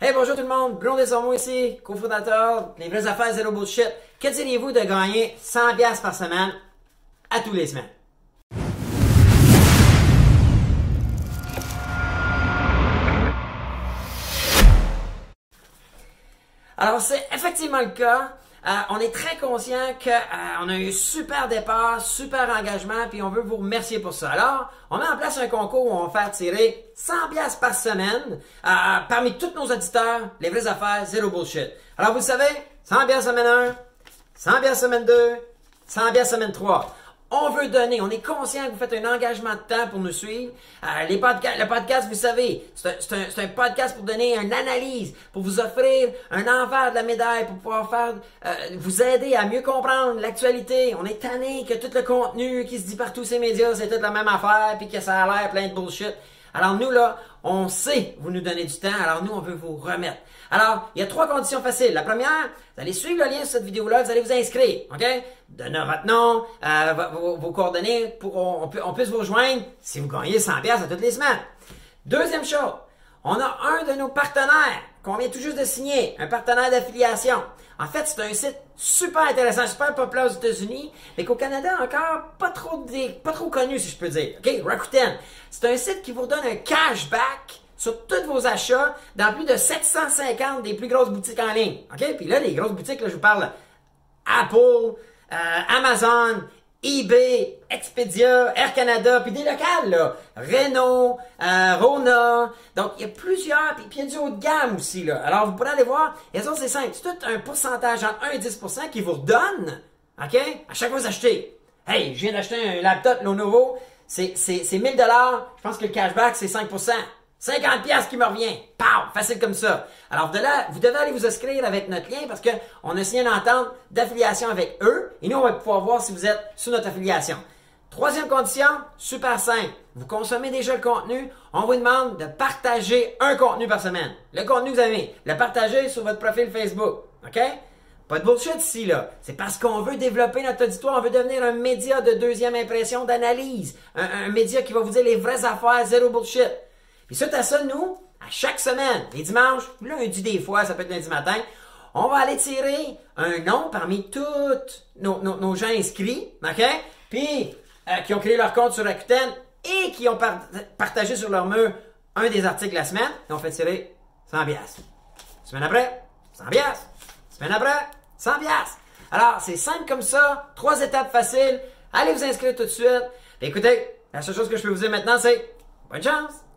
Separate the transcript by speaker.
Speaker 1: Hey, bonjour tout le monde, Bruno Desormeaux ici, cofondateur Les Vraies Affaires Zéro Bullshit. Que diriez-vous de gagner 100$ piastres par semaine à tous les semaines? Alors, c'est effectivement le cas. Euh, on est très conscient qu'on euh, a eu super départ, super engagement, puis on veut vous remercier pour ça. Alors, on met en place un concours où on va faire tirer 100 pièces par semaine euh, parmi tous nos auditeurs, les vraies affaires, zéro bullshit. Alors, vous savez, 100 pièces semaine 1, 100 pièces semaine 2, 100 pièces semaine 3. On veut donner. On est conscient que vous faites un engagement de temps pour nous suivre. Euh, le podcast, vous savez, c'est un, podcast pour donner une analyse, pour vous offrir un envers de la médaille, pour pouvoir faire, euh, vous aider à mieux comprendre l'actualité. On est tanné que tout le contenu qui se dit par tous ces médias, c'est toute la même affaire, puis que ça a l'air plein de bullshit. Alors nous, là, on sait vous nous donnez du temps, alors nous, on veut vous remettre. Alors, il y a trois conditions faciles. La première, vous allez suivre le lien sur cette vidéo-là, vous allez vous inscrire, OK? Donnez votre nom, euh, vos, coordonnées, pour on, on, puisse vous rejoindre si vous gagnez 100 pièces à toutes les semaines. Deuxième chose, on a un de nos partenaires qu'on vient tout juste de signer, un partenaire d'affiliation. En fait, c'est un site super intéressant, super populaire aux États-Unis, mais qu'au Canada encore pas trop pas trop connu si je peux dire. OK, Rakuten. C'est un site qui vous donne un cashback sur tous vos achats dans plus de 750 des plus grosses boutiques en ligne. OK? Puis là, les grosses boutiques, là, je vous parle Apple, euh, Amazon, eBay, Expedia, Air Canada, puis des locales, là. Renault, euh, Rona. Donc, il y a plusieurs, puis, il y a du haut de gamme aussi, là. Alors, vous pourrez aller voir. Et ça, c'est simple. C'est tout un pourcentage entre 1 et 10% qui vous redonne, OK? À chaque fois que vous achetez. Hey, je viens d'acheter un laptop Lenovo. C'est, c'est, c'est 1000 Je pense que le cashback, c'est 5 50 pièces qui me revient. Pow! Facile comme ça. Alors, de là, vous devez aller vous inscrire avec notre lien parce que on a signé une entente d'affiliation avec eux et nous, on va pouvoir voir si vous êtes sous notre affiliation. Troisième condition, super simple. Vous consommez déjà le contenu, on vous demande de partager un contenu par semaine. Le contenu que vous avez, le partager sur votre profil Facebook. OK? Pas de bullshit ici, là. C'est parce qu'on veut développer notre auditoire, on veut devenir un média de deuxième impression d'analyse. Un, un média qui va vous dire les vraies affaires, zéro bullshit. Puis suite à ça, nous, à chaque semaine, les dimanches, lundi des fois, ça peut être lundi matin, on va aller tirer un nom parmi tous nos, gens inscrits, OK? Puis, euh, qui ont créé leur compte sur Rakuten et qui ont partagé sur leur mur un des articles la semaine, et on fait tirer 100 piastres. Semaine après, 100 piastres. Semaine après, 100 piastres. Alors, c'est simple comme ça, trois étapes faciles. Allez vous inscrire tout de suite. écoutez, la seule chose que je peux vous dire maintenant, c'est bonne chance!